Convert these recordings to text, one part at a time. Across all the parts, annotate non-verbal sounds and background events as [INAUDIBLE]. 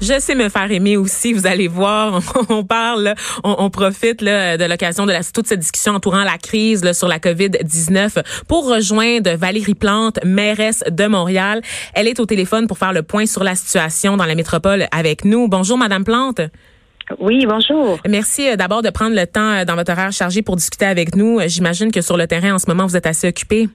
Je sais me faire aimer aussi, vous allez voir. [LAUGHS] On parle, on, on profite là, de l'occasion de la, toute cette discussion entourant la crise là, sur la COVID-19 pour rejoindre Valérie Plante, mairesse de Montréal. Elle est au téléphone pour faire le point sur la situation dans la métropole avec nous. Bonjour, Madame Plante. Oui, bonjour. Merci euh, d'abord de prendre le temps euh, dans votre horaire chargé pour discuter avec nous. J'imagine que sur le terrain, en ce moment, vous êtes assez occupé.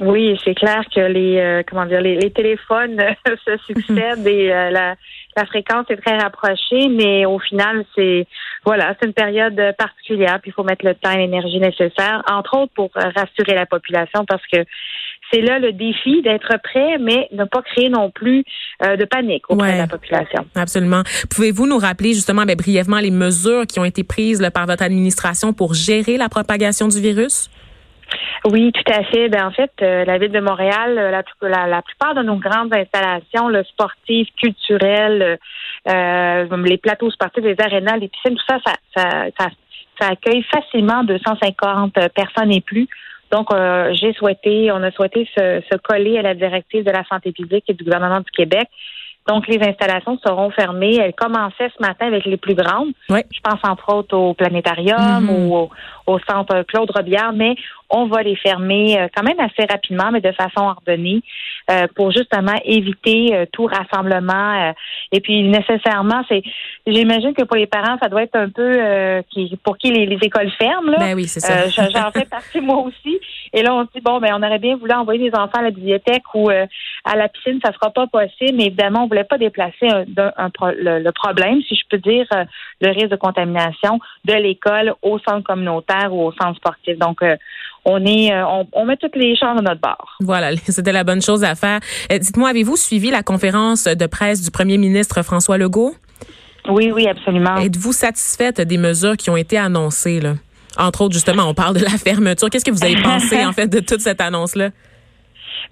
Oui, c'est clair que les euh, comment dire les, téléphones [LAUGHS] se succèdent et euh, la, la fréquence est très rapprochée, mais au final, c'est voilà, c'est une période particulière, puis il faut mettre le temps et l'énergie nécessaire, entre autres pour rassurer la population, parce que c'est là le défi d'être prêt, mais ne pas créer non plus euh, de panique auprès de la population. Absolument. Pouvez-vous nous rappeler justement ben, brièvement les mesures qui ont été prises par votre administration pour gérer la propagation du virus? Oui, tout à fait. Ben, en fait, euh, la ville de Montréal, euh, la, la, plupart de nos grandes installations le sportives, culturelles, euh, les plateaux sportifs, les arénas, les piscines, tout ça, ça, ça, ça, accueille facilement 250 personnes et plus. Donc, j'ai souhaité, on a souhaité se, se, coller à la directive de la santé publique et du gouvernement du Québec donc, les installations seront fermées. Elles commençaient ce matin avec les plus grandes. Je pense entre autres au planétarium mm-hmm. ou au, centre Claude Robillard, mais on va les fermer euh, quand même assez rapidement, mais de façon ordonnée, euh, pour justement éviter euh, tout rassemblement. et puis nécessairement, c'est, j'imagine que pour les parents, ça doit être un peu qui, pour qui les, écoles ferment. Là. Ben oui, c'est ça. j'en fais partie moi aussi. Et là, on se dit bon, ben on aurait bien voulu envoyer les enfants à la bibliothèque ou à la piscine, ça sera pas possible. Mais évidemment, on voulait pas déplacer un, le, problème, si je peux dire, le risque de contamination de l'école au centre communautaire ou au centre sportif. Donc on est, euh, on, met toutes les chances de notre bord. Voilà, [LAUGHS] c'était la bonne chose à faire. Euh, dites-moi, avez-vous suivi la conférence de presse du premier ministre François Legault? Oui, oui, absolument. Êtes-vous satisfaite des mesures qui ont été annoncées, là? Entre autres, justement, on parle de la fermeture. Qu'est-ce que vous avez [LAUGHS] pensé, en fait, de toute cette annonce-là?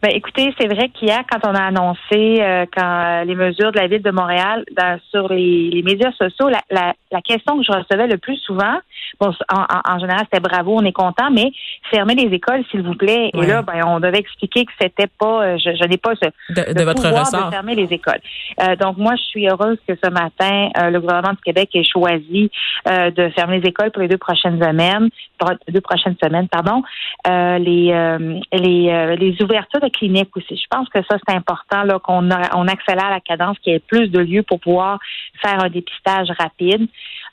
Ben, écoutez, c'est vrai qu'hier, quand on a annoncé euh, quand les mesures de la ville de Montréal sur les, médias sociaux, la, la, question que je recevais le plus souvent, bon, en, général, c'était bravo, on est content, mais fermez les écoles, s'il vous plaît. Et là, ben, on devait expliquer que c'était pas, euh, je, je n'ai pas ce de, votre pouvoir de fermer les écoles. Euh, donc, moi, je suis heureuse que ce matin, le gouvernement du Québec ait choisi de fermer les écoles pour les deux prochaines semaines, deux prochaines semaines, pardon. les, les, les ouvertures de cliniques aussi. Je pense que ça, c'est important là, qu'on on accélère la cadence, qu'il y ait plus de lieux pour pouvoir faire un dépistage rapide.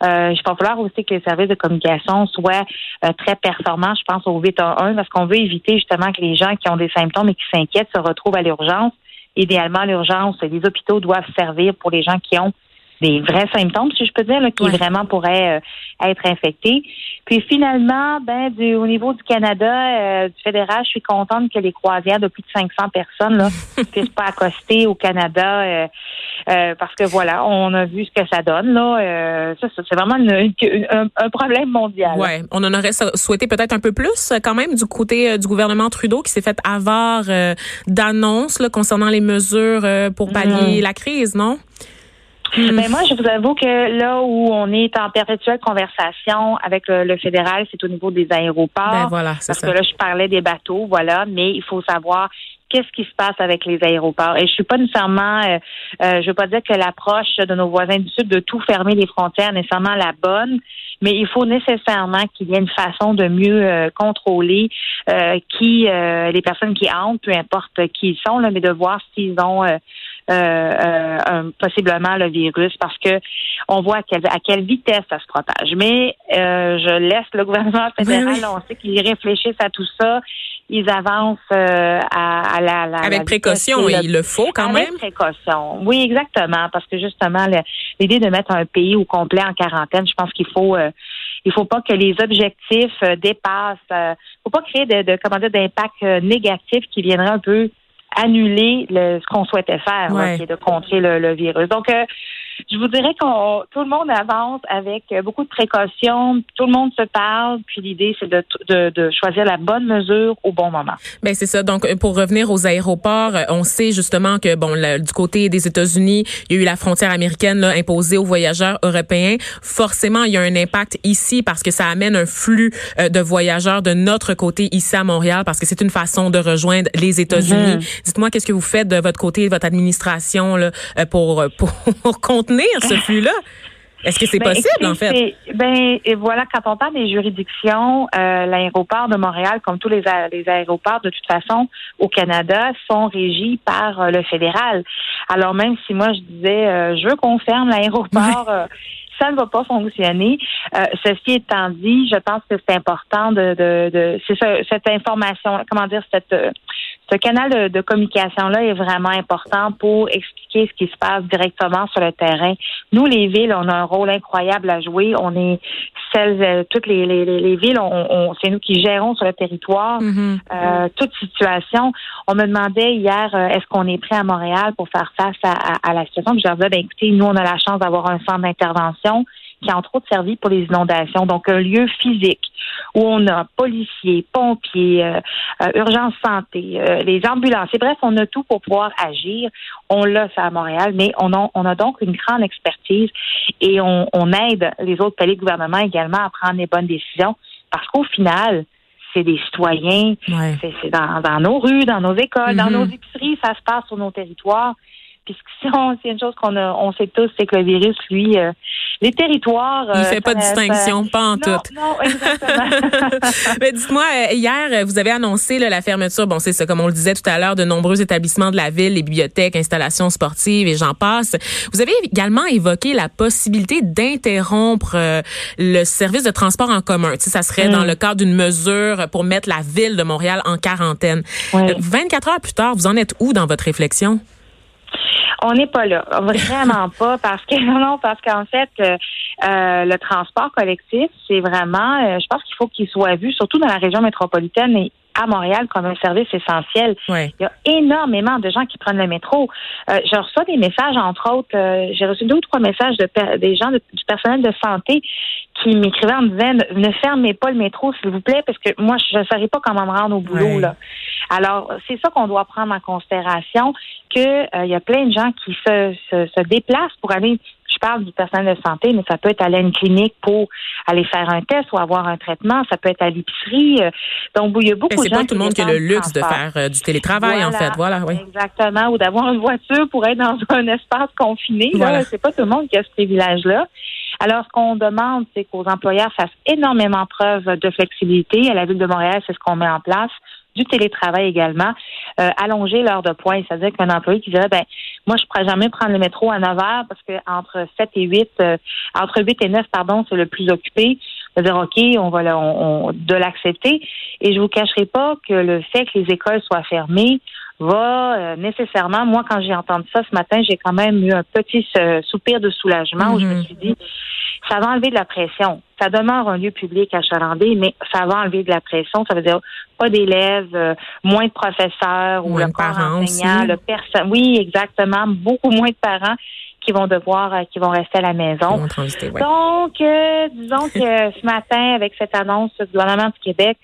Euh, il va falloir aussi que les services de communication soient euh, très performants, je pense, au 811, parce qu'on veut éviter justement que les gens qui ont des symptômes et qui s'inquiètent se retrouvent à l'urgence. Idéalement, l'urgence, les hôpitaux doivent servir pour les gens qui ont des vrais symptômes, si je peux dire, qui vraiment pourraient euh, être infectés. Puis finalement, ben du, au niveau du Canada, euh, du fédéral, je suis contente que les croisières de plus de 500 personnes là [LAUGHS] puissent pas accoster au Canada euh, parce que voilà, on a vu ce que ça donne là. ça, c'est vraiment un, problème mondial. Ouais, on en aurait souhaité peut-être un peu plus quand même du côté du gouvernement Trudeau qui s'est fait avoir d'annonces concernant les mesures pour pallier mm. la crise, non? Mais ben, moi, je vous avoue que là où on est en perpétuelle conversation avec le, fédéral, c'est au niveau des aéroports. Ben voilà, parce que là, je parlais des bateaux, voilà, mais il faut savoir qu'est-ce qui se passe avec les aéroports. Et je suis pas nécessairement, euh, euh, je veux pas dire que l'approche de nos voisins du Sud de tout fermer les frontières est nécessairement la bonne, mais il faut nécessairement qu'il y ait une façon de mieux euh, contrôler qui les personnes qui entrent, peu importe qui ils sont, là, mais de voir s'ils ont euh, euh, possiblement le virus parce que on voit à quelle, à quelle vitesse ça se propage. Mais euh, je laisse le gouvernement fédéral, on sait qu'ils réfléchissent à tout ça. Ils avancent à, la, la, avec précaution, il le faut quand avec même. précaution, oui exactement, parce que justement l'idée de mettre un pays au complet en quarantaine, je pense qu'il faut il faut pas que les objectifs dépassent. Euh, faut pas créer de, de comment dire d'impact négatif qui viendrait un peu annuler le, ce qu'on souhaitait faire, qui est de contrer le, virus. Donc, euh, je vous dirais que tout le monde avance avec beaucoup de précautions, tout le monde se parle, puis l'idée c'est de, de, choisir la bonne mesure au bon moment. Ben c'est ça. Donc pour revenir aux aéroports, on sait justement que bon du côté des États-Unis, il y a eu la frontière américaine là, imposée aux voyageurs européens. Forcément, il y a un impact ici parce que ça amène un flux euh, de voyageurs de notre côté ici à Montréal parce que c'est une façon de rejoindre les États-Unis. Mm-hmm. Dites-moi qu'est-ce que vous faites de votre côté, votre administration là, [LAUGHS] pour, pour contenir ce [LAUGHS] flux-là? Est-ce que c'est ben, possible, en fait? Ben, et voilà, quand on parle des juridictions, euh, l'aéroport de Montréal, comme tous les, les, aéroports, de toute façon, au Canada, sont régis par euh, le fédéral. Alors, même si moi, je disais, euh, je veux qu'on ferme l'aéroport, ça ne va pas fonctionner. ceci étant dit, je pense que c'est important de, de, de c'est cette information, comment dire, cette ce canal de, communication-là est vraiment important pour expliquer ce qui se passe directement sur le terrain. Nous, les villes, on a un rôle incroyable à jouer. On est celles, euh, toutes les, les, les villes, on, c'est nous qui gérons sur le territoire mm-hmm. euh, toute situation. On me demandait hier, euh, est-ce qu'on est prêt à Montréal pour faire face à, la situation? je leur disais, ben, écoutez, nous, on a la chance d'avoir un centre d'intervention qui a entre autres servi pour les inondations. Donc, un lieu physique où on a policiers, pompiers, euh, euh, urgence santé, euh, les ambulances. Et bref, on a tout pour pouvoir agir. On l'a ça à Montréal, mais on a, on a donc une grande expertise et on, on aide les autres paliers de gouvernement également à prendre les bonnes décisions parce qu'au final, c'est des citoyens, c'est dans, dans, nos rues, dans nos écoles, dans mm-hmm. nos épiceries, ça se passe sur nos territoires. Puis si [LAUGHS] c'est une chose qu'on on sait tous, c'est que le virus, lui, les territoires. Il fait pas de distinction, pas en tout. Non, exactement. [LAUGHS] Mais dites-moi, euh, hier, vous avez annoncé la fermeture, bon, c'est ça, comme on le disait tout à l'heure, de nombreux établissements de la ville, les bibliothèques, installations sportives et j'en passe. Vous avez également évoqué la possibilité d'interrompre euh, le service de transport en commun. Tu sais, ça serait dans mm. le cadre d'une mesure pour mettre la ville de Montréal en quarantaine. 24 heures plus tard, vous en êtes où dans votre réflexion? On n'est pas là, vraiment [LAUGHS] pas, parce que [LAUGHS] non, parce qu'en fait, euh, euh, le transport collectif, c'est vraiment, euh, je pense qu'il faut qu'il soit vu, surtout dans la région métropolitaine et à Montréal comme un service essentiel. Il y a énormément de gens qui prennent le métro. Euh, je reçois des messages, entre autres, j'ai reçu deux ou trois messages de des gens du personnel de santé qui m'écrivaient en me disant ne fermez pas le métro, s'il vous plaît, parce que moi, je ne saurais pas comment me rendre au boulot. Là. Alors, c'est ça qu'on doit prendre en considération, qu'il euh, y a plein de gens qui se, se, se déplacent pour aller je parle du personnel de santé, mais ça peut être aller à une clinique pour aller faire un test ou avoir un traitement. Ça peut être à l'épicerie. Euh, donc, il y a beaucoup de gens. C'est pas tout le monde qui a le luxe de faire euh, du télétravail, en fait. Voilà, oui. Exactement. Ou d'avoir une voiture pour être dans [LAUGHS] un espace confiné. Voilà. C'est pas tout le monde qui a ce privilège-là. Alors, ce qu'on demande, c'est qu'aux employeurs fassent énormément preuve de flexibilité. À la Ville de Montréal, c'est ce qu'on met en place du télétravail également, euh, allonger l'heure de pointe. C'est-à-dire qu'un employé qui dirait, ben, moi, je ne pourrais jamais prendre le métro à 9 heures parce que entre 7 et 8, euh, entre 8 et 9, pardon, c'est le plus occupé. De dire, OK, on va de l'accepter. Et je vous cacherai pas que le fait que les écoles soient fermées va euh, nécessairement, moi, quand j'ai entendu ça ce matin, j'ai quand même eu un petit soupir de soulagement où je me mhm. suis dit, ça va enlever de la pression. Ça demeure un lieu public à Chalandé, mais ça va enlever de la pression. Ça veut dire pas d'élèves, euh, moins de professeurs ou le corps enseignant, le personne. Oui, exactement. Beaucoup moins de parents qui vont devoir, euh, qui vont rester à la maison. Donc, disons que ce matin, avec cette annonce du gouvernement du Québec,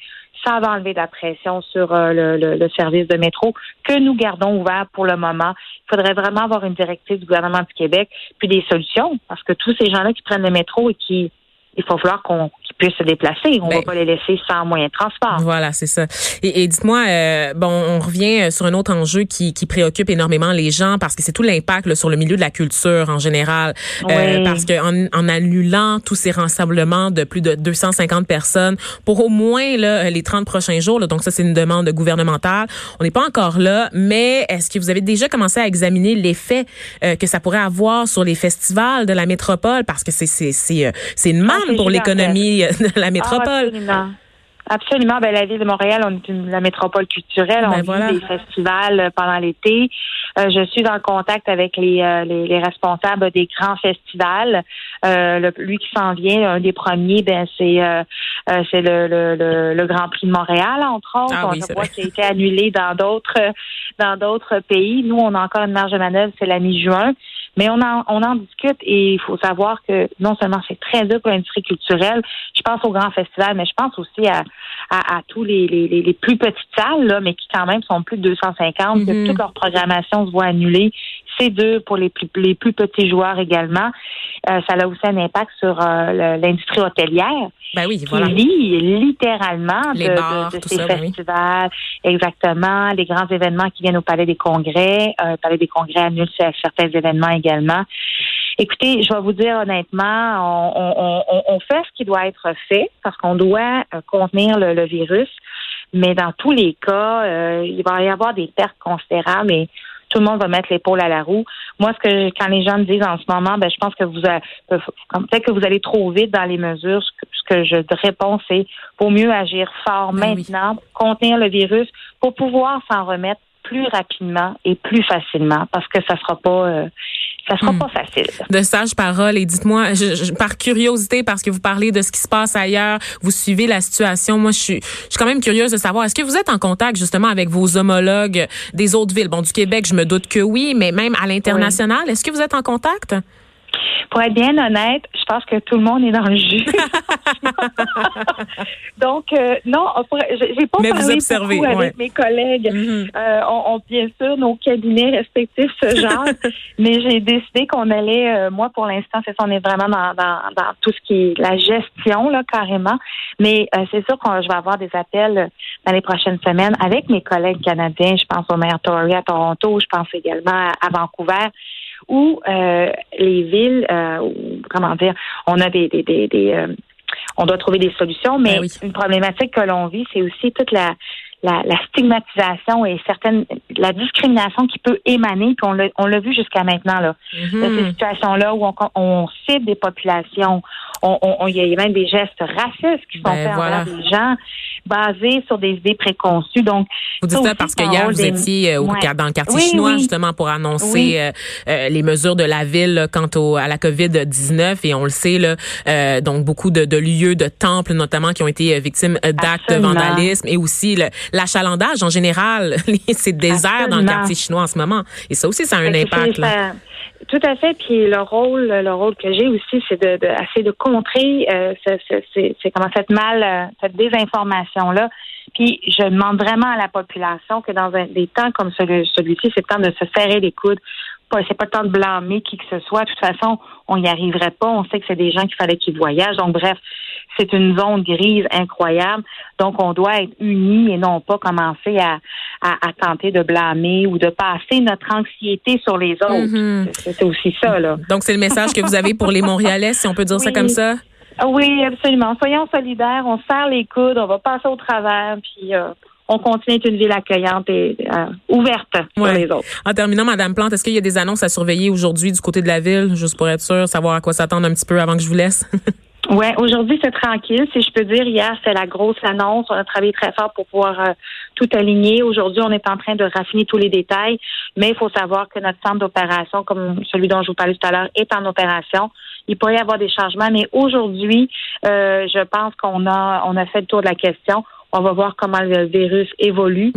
ça va enlever de la pression sur euh, le, service de métro que nous gardons ouvert pour le moment. Il faudrait vraiment avoir une directive du gouvernement du Québec, puis des solutions, parce que tous ces gens-là qui prennent le métro et qui il faut falloir qu'on puissent se déplacer. On ne va ben, pas les laisser sans moyen de transport. Voilà, c'est ça. Et, dites-moi, euh, bon, on revient euh, sur un autre enjeu qui, qui préoccupe énormément les gens parce que c'est tout l'impact sur le milieu de la culture en général. Euh, parce qu'en en, annulant tous ces rassemblements de plus de 250 personnes pour au moins là, les 30 prochains jours, là, donc ça c'est une demande gouvernementale, on n'est pas encore là, mais est-ce que vous avez déjà commencé à examiner l'effet que ça pourrait avoir sur les festivals de la métropole? Parce que c'est c'est c'est une manne pour l'économie [LAUGHS] de la métropole. absolument. Absolument. Ben, la ville de Montréal, on est une, la métropole culturelle. on ben, vit des festivals euh, pendant l'été. Euh, je suis en contact avec les, euh, les, responsables des grands festivals. Le, lui qui s'en vient, un des premiers, ben c'est c'est le, le, le, Grand Prix de Montréal, entre autres. Ah, on voit qu'il a été annulé dans d'autres dans d'autres pays. Nous, on a encore une marge de manœuvre, c'est la mi-juin. Mais on en, on en discute et il faut savoir que non seulement c'est très dur pour l'industrie culturelle, je pense au grand festival, mais je pense aussi à, à, tous les, les, les, plus petites salles, là, mais qui quand même sont plus de 250, que mm-hmm. toute leur programmation se voit annulée. C'est dur pour les plus, les plus petits joueurs également. Euh, ça a aussi un impact sur euh, l'industrie hôtelière. Ben oui, voilà. Qui vit littéralement les de, bars, de, ces ben festivals, exactement, les grands événements qui viennent au Palais des Congrès. Euh, le Palais des Congrès annule certains événements également. Écoutez, je vais vous dire honnêtement, on, on, on fait ce qui doit être fait parce qu'on doit euh, contenir le, virus. Mais dans tous les cas, euh, il va y avoir des pertes considérables et tout le monde va mettre l'épaule à la roue. Moi, ce que quand les gens me disent en ce moment, ben je pense que vous peut-être que vous allez trop vite dans les mesures. Ce que, je réponds, c'est faut mieux agir fort ben maintenant, contenir le virus pour pouvoir s'en remettre plus rapidement et plus facilement parce que ça sera pas euh, ça sera hmm. pas facile. De sages paroles. Et dites-moi, par curiosité, parce que vous parlez de ce qui se passe ailleurs, vous suivez la situation. Moi, je suis, je suis quand même curieuse de savoir, est-ce que vous êtes en contact justement avec vos homologues des autres villes? Bon, du Québec, je me doute que oui, mais même à l'international, est-ce que vous êtes en contact? Pour être bien honnête, je pense que tout le monde est dans le jus. [LAUGHS] Donc, euh, non, j'ai pas Mais parlé vous observez, beaucoup avec mes collègues. Mm-hmm. euh, on, bien sûr, nos cabinets respectifs ce [LAUGHS] genre, mais j'ai décidé qu'on allait, euh, moi, pour l'instant, c'est ça, on est vraiment dans, dans, dans, tout ce qui est la gestion, là, carrément. Mais euh, c'est sûr que je vais avoir des appels dans les prochaines semaines avec mes collègues canadiens. Je pense au maire Tory à Toronto, je pense également à Vancouver où euh, les villes, euh, comment dire, on a des, des, des, des euh, on doit trouver des solutions, mais ben une problématique que l'on vit, c'est aussi toute la, la, la, stigmatisation et certaines la discrimination qui peut émaner, puis on l'a vu jusqu'à maintenant là, mm-hmm. de ces situations-là où on, on cible des populations, il y a même des gestes racistes qui sont ben, faits envers des gens basés sur des idées préconçues. Donc, vous dites ça parce que hier vous étiez euh, au, dans le quartier chinois justement pour annoncer euh, euh, les mesures de la ville quant au, à la Covid 19 et on le sait là, donc beaucoup de, de, lieux, de temples notamment qui ont été victimes d'actes de vandalisme et aussi l'achalandage en général. [LAUGHS] C'est désert dans le quartier chinois en ce moment et ça aussi ça a un impact. Là. Tout à fait. Puis le rôle, le rôle que j'ai aussi, c'est de, de essayer de contrer euh, c'est comment cette mal, euh, cette désinformation là. Puis je demande vraiment à la population que dans des temps comme celui, celui-ci, c'est le temps de se serrer les coudes. C'est pas le temps de blâmer qui que ce soit. De toute façon, on n'y arriverait pas. On sait que c'est des gens qu'il fallait qu'ils voyagent. Donc bref, c'est une zone grise incroyable. Donc, on doit être unis et non pas commencer à, à, tenter de blâmer ou de passer notre anxiété sur les autres. Mm-hmm. C'est aussi ça, là. Donc, c'est le message que vous avez pour les Montréalais, si on peut dire ça comme ça? Oui, absolument. Soyons solidaires, on serre les coudes, on va passer au travers, puis euh, on continue d'être une ville accueillante et euh, ouverte pour les autres. En terminant, Madame Plante, est-ce qu'il y a des annonces à surveiller aujourd'hui du côté de la ville, juste pour être sûr, savoir à quoi s'attendre un petit peu avant que je vous laisse? [LAUGHS] Ouais, aujourd'hui c'est tranquille, si je peux dire. Hier c'est la grosse annonce. On a travaillé très fort pour pouvoir euh, tout aligner. Aujourd'hui, on est en train de raffiner tous les détails, mais il faut savoir que notre centre d'opération, comme celui dont je vous parlais tout à l'heure, est en opération. Il pourrait y avoir des changements, mais aujourd'hui, euh, je pense qu'on a on a fait le tour de la question. On va voir comment le virus évolue.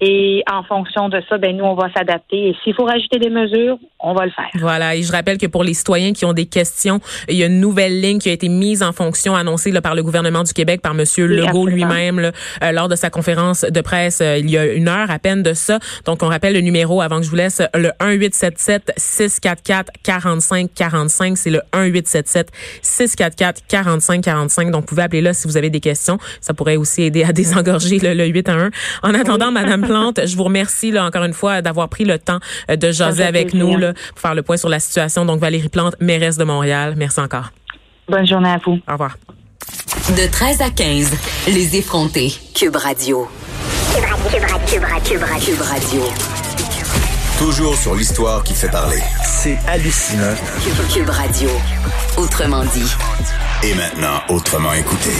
Et en fonction de ça, ben nous, on va s'adapter. Et s'il faut rajouter des mesures, on va le faire. Voilà. Et je rappelle que pour les citoyens qui ont des questions, il y a une nouvelle ligne qui a été mise en fonction, annoncée là, par le gouvernement du Québec, par Monsieur Legault lui-même, euh, lors de sa conférence de presse euh, il y a une heure à peine de ça. Donc, on rappelle le numéro avant que je vous laisse, le 1877 644 45 45. C'est le 1877 644 45 45. Donc, vous pouvez appeler là si vous avez des questions. Ça pourrait aussi aider à désengorger le, le 8 à 1. En attendant, [LAUGHS] Madame Plante, je vous remercie là, encore une fois d'avoir pris le temps euh, de jaser avec nous là, pour faire le point sur la situation. Donc, Valérie Plante, mairesse de Montréal, merci encore. Bonne journée à vous. Au revoir. De 13 à 15, les effrontés. Cube Radio. Cube Radio. Cube Radio. Cube Radio. Toujours sur l'histoire qui fait parler. C'est hallucinant. Cube Radio. Autrement dit. Et maintenant, autrement écouté.